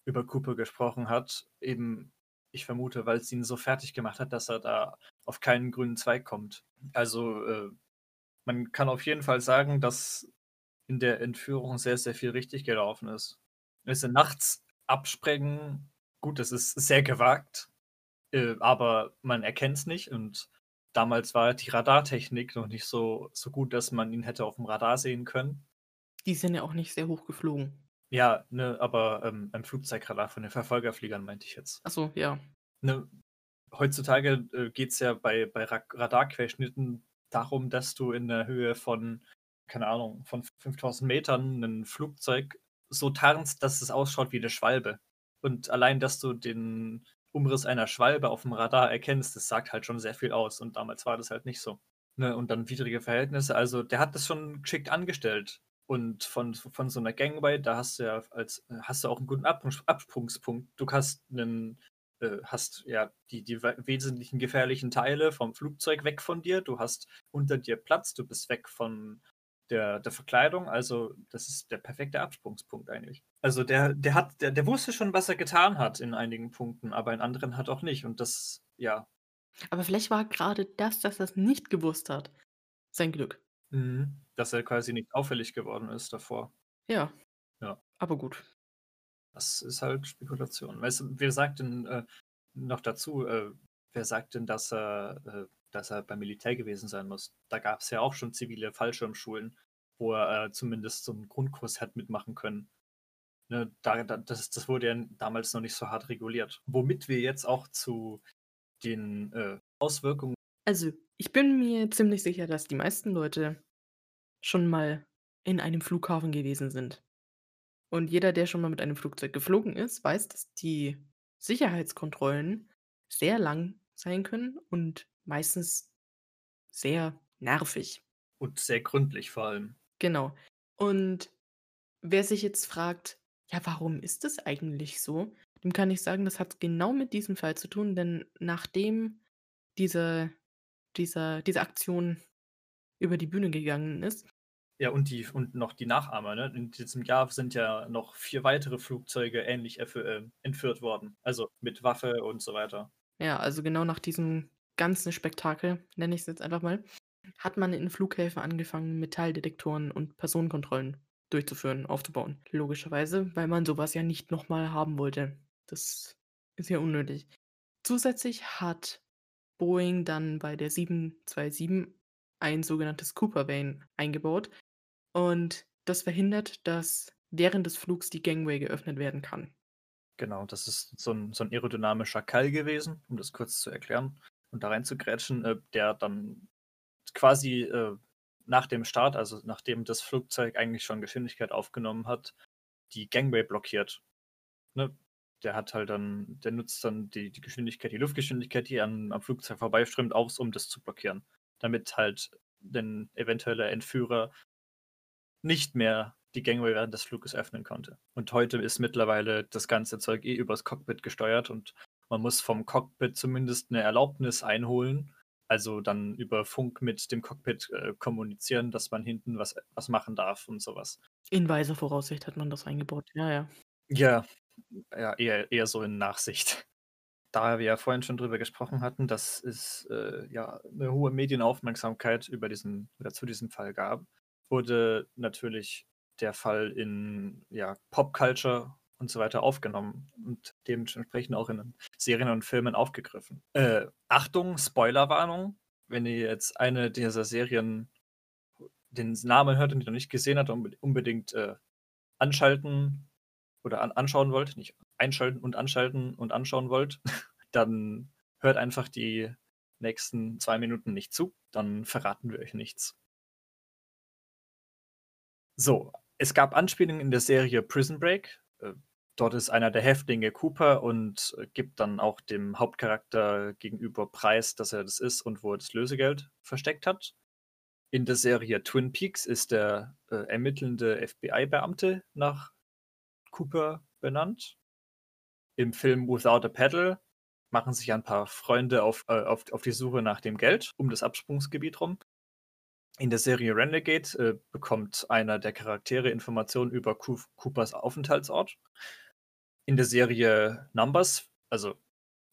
über Cooper gesprochen hat. Eben, ich vermute, weil es ihn so fertig gemacht hat, dass er da auf keinen grünen Zweig kommt. Also, äh, man kann auf jeden Fall sagen, dass in der Entführung sehr, sehr viel richtig gelaufen ist. Es nachts absprengen Gut, das ist sehr gewagt, äh, aber man erkennt es nicht und damals war die Radartechnik noch nicht so, so gut, dass man ihn hätte auf dem Radar sehen können. Die sind ja auch nicht sehr hoch geflogen. Ja, ne, aber ähm, ein Flugzeugradar von den Verfolgerfliegern meinte ich jetzt. Ach so, ja. Ne, heutzutage äh, geht es ja bei, bei Radarquerschnitten darum, dass du in der Höhe von, keine Ahnung, von 5000 Metern ein Flugzeug so tarnst, dass es ausschaut wie eine Schwalbe. Und allein, dass du den Umriss einer Schwalbe auf dem Radar erkennst, das sagt halt schon sehr viel aus. Und damals war das halt nicht so. Ne? Und dann widrige Verhältnisse. Also der hat das schon geschickt angestellt. Und von, von so einer Gangway, da hast du ja als hast du auch einen guten Absprungspunkt. Du hast einen, äh, hast ja die, die wesentlichen gefährlichen Teile vom Flugzeug weg von dir. Du hast unter dir Platz, du bist weg von der, der Verkleidung. Also, das ist der perfekte Absprungspunkt eigentlich. Also der, der hat, der, der wusste schon, was er getan hat in einigen Punkten, aber in anderen hat auch nicht. Und das, ja. Aber vielleicht war gerade das, dass er es nicht gewusst hat, sein Glück. Mhm. Dass er quasi nicht auffällig geworden ist davor. Ja. Ja. Aber gut. Das ist halt Spekulation. Weißt du, wer sagt denn äh, noch dazu, äh, wer sagt denn, dass er äh, dass er beim Militär gewesen sein muss. Da gab es ja auch schon zivile Fallschirmschulen, wo er äh, zumindest so einen Grundkurs hat mitmachen können. Ne, da, das, das wurde ja damals noch nicht so hart reguliert. Womit wir jetzt auch zu den äh, Auswirkungen. Also, ich bin mir ziemlich sicher, dass die meisten Leute schon mal in einem Flughafen gewesen sind. Und jeder, der schon mal mit einem Flugzeug geflogen ist, weiß, dass die Sicherheitskontrollen sehr lang sein können und meistens sehr nervig. Und sehr gründlich vor allem. Genau. Und wer sich jetzt fragt, ja, warum ist das eigentlich so? Dem kann ich sagen, das hat genau mit diesem Fall zu tun, denn nachdem diese, dieser, diese Aktion über die Bühne gegangen ist. Ja, und, die, und noch die Nachahmer. Ne? In diesem Jahr sind ja noch vier weitere Flugzeuge ähnlich äh, entführt worden. Also mit Waffe und so weiter. Ja, also genau nach diesem ganzen Spektakel, nenne ich es jetzt einfach mal, hat man in Flughäfen angefangen, Metalldetektoren und Personenkontrollen durchzuführen, aufzubauen. Logischerweise, weil man sowas ja nicht nochmal haben wollte. Das ist ja unnötig. Zusätzlich hat Boeing dann bei der 727 ein sogenanntes Cooper Vane eingebaut und das verhindert, dass während des Flugs die Gangway geöffnet werden kann. Genau, das ist so ein, so ein aerodynamischer Keil gewesen, um das kurz zu erklären und da rein zu grätschen, äh, der dann quasi äh, nach dem Start, also nachdem das Flugzeug eigentlich schon Geschwindigkeit aufgenommen hat, die Gangway blockiert. Ne? Der hat halt dann, der nutzt dann die, die Geschwindigkeit, die Luftgeschwindigkeit, die an, am Flugzeug vorbeiströmt, aus, um das zu blockieren. Damit halt den eventuelle Entführer nicht mehr die Gangway während des Fluges öffnen konnte. Und heute ist mittlerweile das ganze Zeug eh übers Cockpit gesteuert und man muss vom Cockpit zumindest eine Erlaubnis einholen, also dann über Funk mit dem Cockpit äh, kommunizieren, dass man hinten was, was machen darf und sowas. In weiser Voraussicht hat man das eingebaut, ja, ja. Ja, ja eher, eher so in Nachsicht. Da wir ja vorhin schon drüber gesprochen hatten, dass es äh, ja eine hohe Medienaufmerksamkeit über diesen oder zu diesem Fall gab, wurde natürlich der Fall in ja, Popculture und so weiter aufgenommen und dementsprechend auch in Serien und Filmen aufgegriffen. Äh, Achtung, Spoilerwarnung. Wenn ihr jetzt eine dieser Serien den Namen hört und die noch nicht gesehen hat, unbedingt äh, anschalten oder an anschauen wollt, nicht einschalten und anschalten und anschauen wollt, dann hört einfach die nächsten zwei Minuten nicht zu, dann verraten wir euch nichts. So, es gab Anspielungen in der Serie Prison Break. Äh, dort ist einer der Häftlinge Cooper und äh, gibt dann auch dem Hauptcharakter gegenüber Preis, dass er das ist und wo er das Lösegeld versteckt hat. In der Serie Twin Peaks ist der äh, ermittelnde FBI-Beamte nach Cooper benannt. Im Film Without a Paddle machen sich ein paar Freunde auf, äh, auf, auf die Suche nach dem Geld um das Absprungsgebiet rum. In der Serie Renegade äh, bekommt einer der Charaktere Informationen über Coopers Aufenthaltsort. In der Serie Numbers, also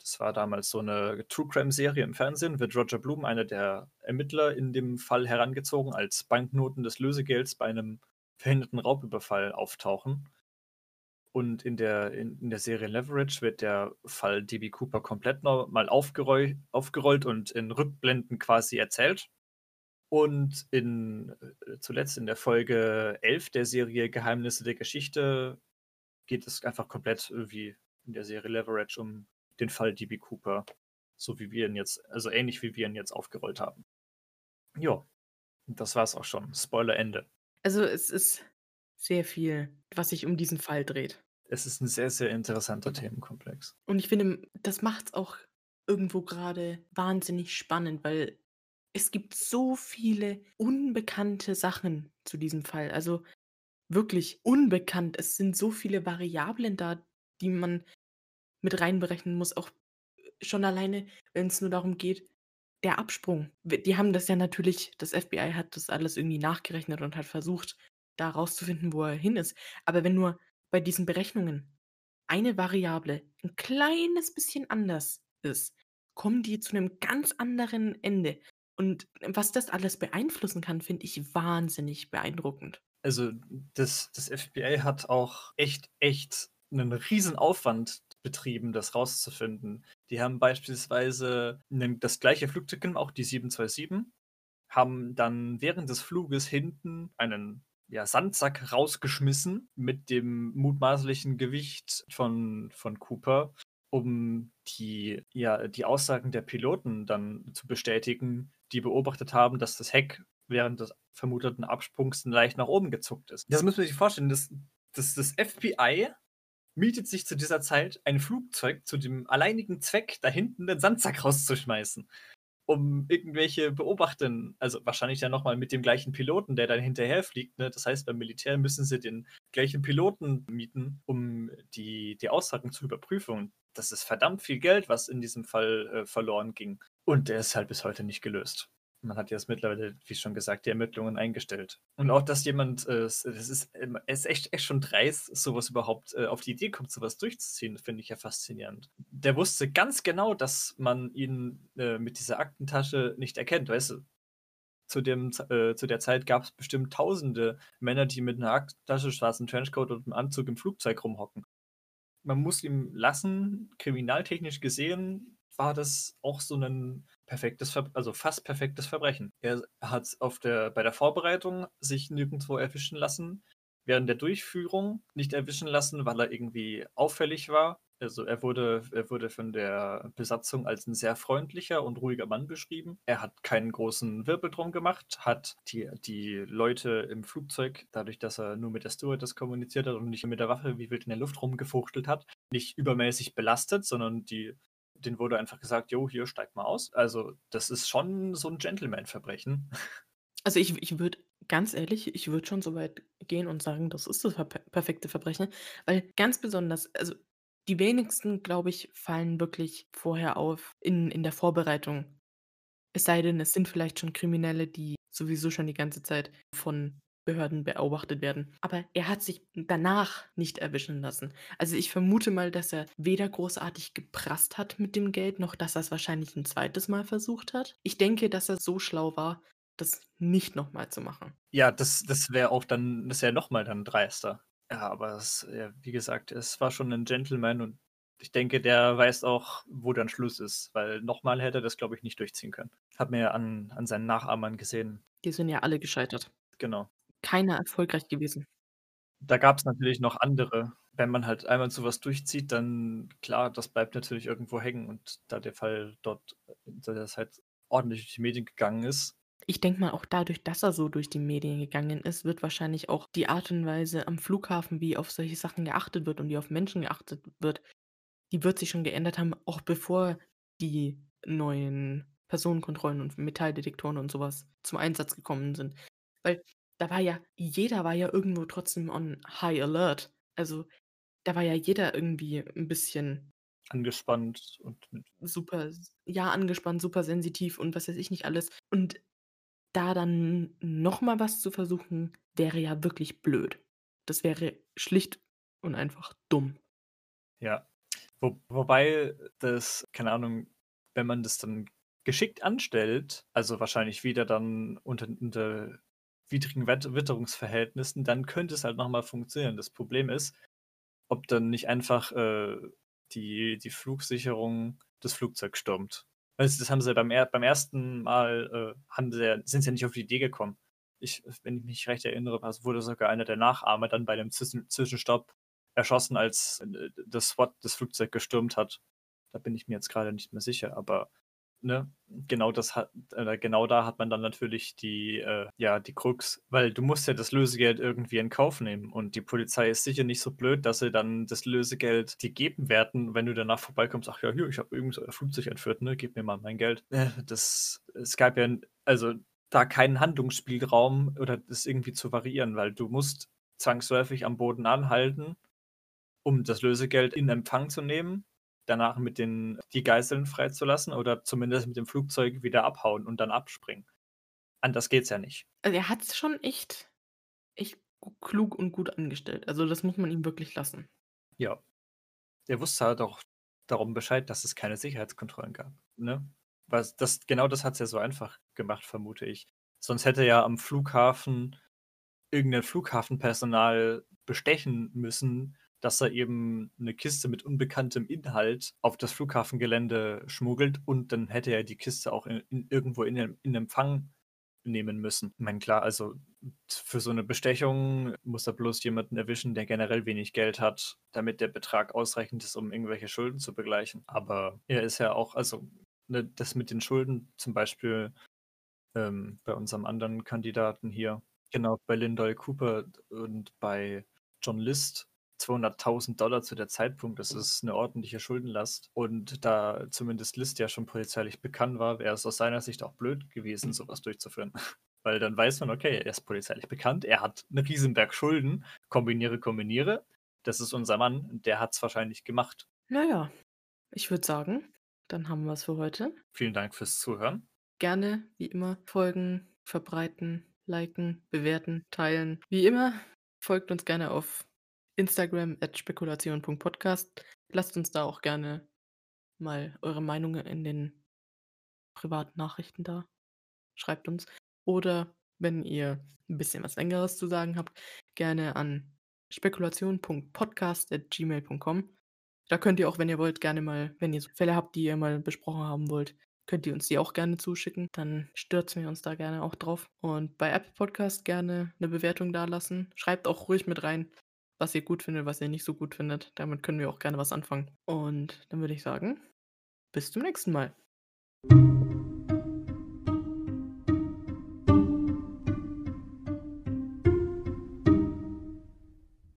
das war damals so eine True Crime-Serie im Fernsehen, wird Roger Bloom, einer der Ermittler in dem Fall herangezogen, als Banknoten des Lösegelds bei einem verhinderten Raubüberfall auftauchen. Und in der, in, in der Serie Leverage wird der Fall DB Cooper komplett mal aufgerollt, aufgerollt und in Rückblenden quasi erzählt. Und in, äh, zuletzt in der Folge 11 der Serie Geheimnisse der Geschichte geht es einfach komplett wie in der Serie Leverage um den Fall DB Cooper. So wie wir ihn jetzt, also ähnlich wie wir ihn jetzt aufgerollt haben. Ja, das war's auch schon. Spoiler Ende. Also es ist sehr viel, was sich um diesen Fall dreht. Es ist ein sehr, sehr interessanter Themenkomplex. Und ich finde, das macht es auch irgendwo gerade wahnsinnig spannend, weil es gibt so viele unbekannte Sachen zu diesem Fall. Also wirklich unbekannt. Es sind so viele Variablen da, die man mit reinberechnen muss. Auch schon alleine, wenn es nur darum geht, der Absprung. Die haben das ja natürlich, das FBI hat das alles irgendwie nachgerechnet und hat versucht, da rauszufinden, wo er hin ist. Aber wenn nur bei diesen Berechnungen eine Variable ein kleines bisschen anders ist, kommen die zu einem ganz anderen Ende. Und was das alles beeinflussen kann, finde ich wahnsinnig beeindruckend. Also das, das FBI hat auch echt, echt einen riesen Aufwand betrieben, das rauszufinden. Die haben beispielsweise das gleiche Flugzeug auch die 727, haben dann während des Fluges hinten einen ja, Sandsack rausgeschmissen mit dem mutmaßlichen Gewicht von, von Cooper, um die, ja, die Aussagen der Piloten dann zu bestätigen, die beobachtet haben, dass das Heck während des vermuteten Absprungs leicht nach oben gezuckt ist. Das muss man sich vorstellen, dass das, das FBI mietet sich zu dieser Zeit ein Flugzeug zu dem alleinigen Zweck, da hinten den Sandsack rauszuschmeißen um irgendwelche Beobachtern, also wahrscheinlich dann nochmal mit dem gleichen Piloten, der dann hinterher fliegt. Ne? Das heißt, beim Militär müssen sie den gleichen Piloten mieten, um die, die Aussagen zu überprüfen. das ist verdammt viel Geld, was in diesem Fall äh, verloren ging. Und der ist halt bis heute nicht gelöst man hat jetzt mittlerweile, wie schon gesagt, die Ermittlungen eingestellt. Und auch, dass jemand, äh, das ist, es ist echt, echt schon dreist, sowas überhaupt äh, auf die Idee kommt, sowas durchzuziehen, finde ich ja faszinierend. Der wusste ganz genau, dass man ihn äh, mit dieser Aktentasche nicht erkennt, weißt du? Zu, dem, äh, zu der Zeit gab es bestimmt tausende Männer, die mit einer Aktentasche, schwarzen Trenchcoat und einem Anzug im Flugzeug rumhocken. Man muss ihm lassen, kriminaltechnisch gesehen, war das auch so ein perfektes, Ver also fast perfektes Verbrechen. Er hat auf der, bei der Vorbereitung sich nirgendwo erwischen lassen, während der Durchführung nicht erwischen lassen, weil er irgendwie auffällig war. Also er wurde, er wurde von der Besatzung als ein sehr freundlicher und ruhiger Mann beschrieben. Er hat keinen großen Wirbel drum gemacht, hat die, die Leute im Flugzeug, dadurch, dass er nur mit der Stewardess kommuniziert hat und nicht mit der Waffe wie wild in der Luft rumgefuchtelt hat, nicht übermäßig belastet, sondern die den wurde einfach gesagt, jo, hier steigt mal aus. Also, das ist schon so ein Gentleman-Verbrechen. Also ich, ich würde, ganz ehrlich, ich würde schon so weit gehen und sagen, das ist das perfekte Verbrechen. Weil ganz besonders, also die wenigsten, glaube ich, fallen wirklich vorher auf in, in der Vorbereitung. Es sei denn, es sind vielleicht schon Kriminelle, die sowieso schon die ganze Zeit von Behörden beobachtet werden. Aber er hat sich danach nicht erwischen lassen. Also ich vermute mal, dass er weder großartig geprasst hat mit dem Geld, noch dass er es wahrscheinlich ein zweites Mal versucht hat. Ich denke, dass er so schlau war, das nicht nochmal zu machen. Ja, das, das wäre auch dann, das wäre nochmal dann dreister. Ja, aber es, ja, wie gesagt, es war schon ein Gentleman und ich denke, der weiß auch, wo dann Schluss ist, weil nochmal hätte er das, glaube ich, nicht durchziehen können. Hat mir ja an, an seinen Nachahmern gesehen. Die sind ja alle gescheitert. Genau keiner erfolgreich gewesen. Da gab es natürlich noch andere. Wenn man halt einmal so was durchzieht, dann klar, das bleibt natürlich irgendwo hängen und da der Fall dort dass das halt ordentlich durch die Medien gegangen ist. Ich denke mal, auch dadurch, dass er so durch die Medien gegangen ist, wird wahrscheinlich auch die Art und Weise am Flughafen, wie auf solche Sachen geachtet wird und wie auf Menschen geachtet wird, die wird sich schon geändert haben, auch bevor die neuen Personenkontrollen und Metalldetektoren und sowas zum Einsatz gekommen sind. Weil da war ja jeder war ja irgendwo trotzdem on High Alert. Also, da war ja jeder irgendwie ein bisschen Angespannt und super ja, angespannt, super sensitiv und was weiß ich nicht alles. Und da dann noch mal was zu versuchen, wäre ja wirklich blöd. Das wäre schlicht und einfach dumm. Ja. Wo, wobei das, keine Ahnung, wenn man das dann geschickt anstellt, also wahrscheinlich wieder dann unter, unter widrigen Wit Witterungsverhältnissen, dann könnte es halt nochmal funktionieren. Das Problem ist, ob dann nicht einfach äh, die, die Flugsicherung das Flugzeug stürmt. Also das haben sie beim, beim ersten Mal, äh, haben sie, sind sie ja nicht auf die Idee gekommen. Ich, wenn ich mich recht erinnere, wurde sogar einer der Nachahmer dann bei dem Zwischen Zwischenstopp erschossen, als äh, das SWAT das Flugzeug gestürmt hat. Da bin ich mir jetzt gerade nicht mehr sicher, aber ne, genau das hat, äh, genau da hat man dann natürlich die, äh, ja, die Krux, weil du musst ja das Lösegeld irgendwie in Kauf nehmen und die Polizei ist sicher nicht so blöd, dass sie dann das Lösegeld dir geben werden, wenn du danach vorbeikommst, ach ja, hier, ich habe irgendwie so Flugzeug entführt, ne, gib mir mal mein Geld. Äh, das, es gab ja, also da keinen Handlungsspielraum oder das irgendwie zu variieren, weil du musst zwangsläufig am Boden anhalten, um das Lösegeld in Empfang zu nehmen danach mit den die Geiseln freizulassen oder zumindest mit dem Flugzeug wieder abhauen und dann abspringen. Anders geht's ja nicht. Also, er hat's schon echt echt klug und gut angestellt. Also, das muss man ihm wirklich lassen. Ja. Der wusste halt auch darum Bescheid, dass es keine Sicherheitskontrollen gab, ne? Was das genau das hat's ja so einfach gemacht, vermute ich. Sonst hätte er ja am Flughafen irgendein Flughafenpersonal bestechen müssen, dass er eben eine Kiste mit unbekanntem Inhalt auf das Flughafengelände schmuggelt und dann hätte er die Kiste auch in, in irgendwo in, in Empfang nehmen müssen. Ich meine, klar, also für so eine Bestechung muss er bloß jemanden erwischen, der generell wenig Geld hat, damit der Betrag ausreichend ist, um irgendwelche Schulden zu begleichen. Aber er ist ja auch, also ne, das mit den Schulden zum Beispiel ähm, bei unserem anderen Kandidaten hier, genau, bei Lindoy Cooper und bei John List 200.000 Dollar zu der Zeitpunkt. Das ist eine ordentliche Schuldenlast. Und da zumindest List ja schon polizeilich bekannt war, wäre es aus seiner Sicht auch blöd gewesen, sowas durchzuführen. Weil dann weiß man, okay, er ist polizeilich bekannt, er hat einen Riesenberg Schulden, kombiniere, kombiniere. Das ist unser Mann, der hat es wahrscheinlich gemacht. Naja, ich würde sagen, dann haben wir es für heute. Vielen Dank fürs Zuhören. Gerne, wie immer, folgen, verbreiten, liken, bewerten, teilen. Wie immer, folgt uns gerne auf Instagram at spekulation.podcast. Lasst uns da auch gerne mal eure Meinungen in den privaten Nachrichten da. Schreibt uns. Oder wenn ihr ein bisschen was Längeres zu sagen habt, gerne an spekulation.podcast.gmail.com. Da könnt ihr auch, wenn ihr wollt, gerne mal, wenn ihr so Fälle habt, die ihr mal besprochen haben wollt, könnt ihr uns die auch gerne zuschicken. Dann stürzen wir uns da gerne auch drauf. Und bei Apple Podcast gerne eine Bewertung da lassen. Schreibt auch ruhig mit rein, was ihr gut findet, was ihr nicht so gut findet. Damit können wir auch gerne was anfangen. Und dann würde ich sagen, bis zum nächsten Mal.